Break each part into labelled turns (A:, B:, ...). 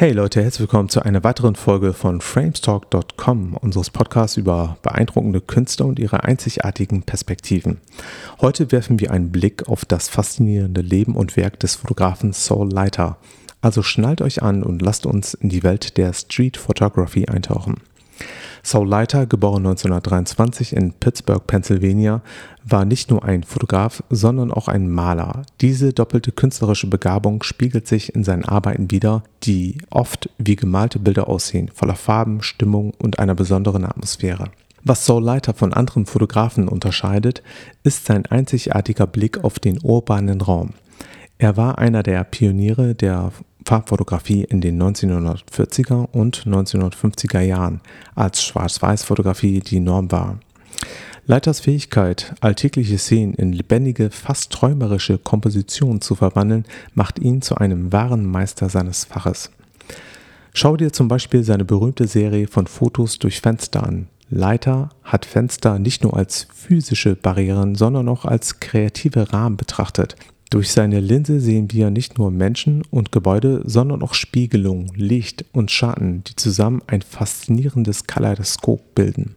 A: Hey Leute, herzlich willkommen zu einer weiteren Folge von framestalk.com, unseres Podcasts über beeindruckende Künstler und ihre einzigartigen Perspektiven. Heute werfen wir einen Blick auf das faszinierende Leben und Werk des Fotografen Saul Leiter. Also schnallt euch an und lasst uns in die Welt der Street Photography eintauchen. Saul Leiter, geboren 1923 in Pittsburgh, Pennsylvania, war nicht nur ein Fotograf, sondern auch ein Maler. Diese doppelte künstlerische Begabung spiegelt sich in seinen Arbeiten wider, die oft wie gemalte Bilder aussehen, voller Farben, Stimmung und einer besonderen Atmosphäre. Was Saul Leiter von anderen Fotografen unterscheidet, ist sein einzigartiger Blick auf den urbanen Raum. Er war einer der Pioniere der Farbfotografie in den 1940er und 1950er Jahren, als Schwarz-Weiß-Fotografie die Norm war. Leiters Fähigkeit, alltägliche Szenen in lebendige, fast träumerische Kompositionen zu verwandeln, macht ihn zu einem wahren Meister seines Faches. Schau dir zum Beispiel seine berühmte Serie von Fotos durch Fenster an. Leiter hat Fenster nicht nur als physische Barrieren, sondern auch als kreative Rahmen betrachtet, durch seine Linse sehen wir nicht nur Menschen und Gebäude, sondern auch Spiegelung, Licht und Schatten, die zusammen ein faszinierendes Kaleidoskop bilden.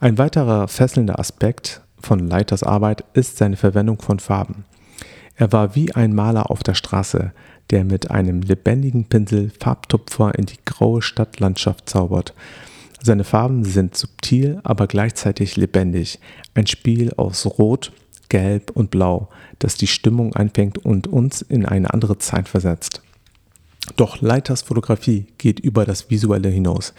A: Ein weiterer fesselnder Aspekt von Leiters Arbeit ist seine Verwendung von Farben. Er war wie ein Maler auf der Straße, der mit einem lebendigen Pinsel Farbtupfer in die graue Stadtlandschaft zaubert. Seine Farben sind subtil, aber gleichzeitig lebendig. Ein Spiel aus Rot, Gelb und Blau, das die Stimmung einfängt und uns in eine andere Zeit versetzt. Doch Leiters Fotografie geht über das Visuelle hinaus.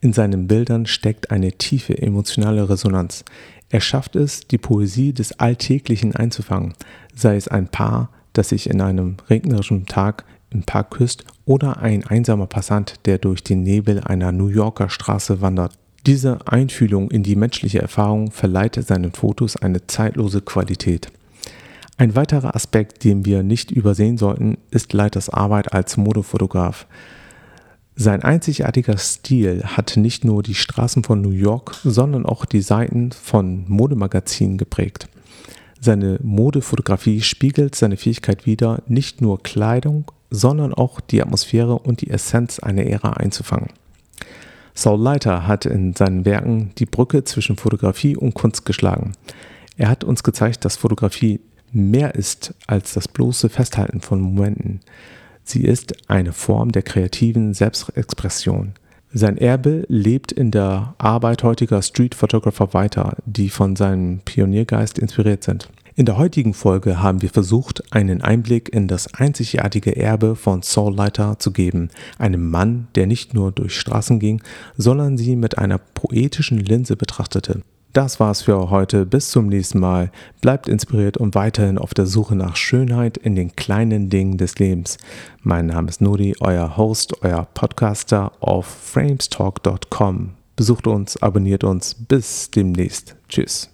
A: In seinen Bildern steckt eine tiefe emotionale Resonanz. Er schafft es, die Poesie des Alltäglichen einzufangen, sei es ein Paar, das sich in einem regnerischen Tag im Park küsst oder ein einsamer Passant, der durch den Nebel einer New Yorker Straße wandert. Diese Einfühlung in die menschliche Erfahrung verleiht seinen Fotos eine zeitlose Qualität. Ein weiterer Aspekt, den wir nicht übersehen sollten, ist Leiters Arbeit als Modefotograf. Sein einzigartiger Stil hat nicht nur die Straßen von New York, sondern auch die Seiten von Modemagazinen geprägt. Seine Modefotografie spiegelt seine Fähigkeit wider, nicht nur Kleidung, sondern auch die Atmosphäre und die Essenz einer Ära einzufangen. Saul Leiter hat in seinen Werken die Brücke zwischen Fotografie und Kunst geschlagen. Er hat uns gezeigt, dass Fotografie mehr ist als das bloße Festhalten von Momenten. Sie ist eine Form der kreativen Selbstexpression. Sein Erbe lebt in der Arbeit heutiger Street Photographer weiter, die von seinem Pioniergeist inspiriert sind. In der heutigen Folge haben wir versucht, einen Einblick in das einzigartige Erbe von Saul Leiter zu geben, einem Mann, der nicht nur durch Straßen ging, sondern sie mit einer poetischen Linse betrachtete. Das war's für heute. Bis zum nächsten Mal. Bleibt inspiriert und weiterhin auf der Suche nach Schönheit in den kleinen Dingen des Lebens. Mein Name ist Nuri, euer Host, euer Podcaster auf framestalk.com. Besucht uns, abonniert uns. Bis demnächst. Tschüss.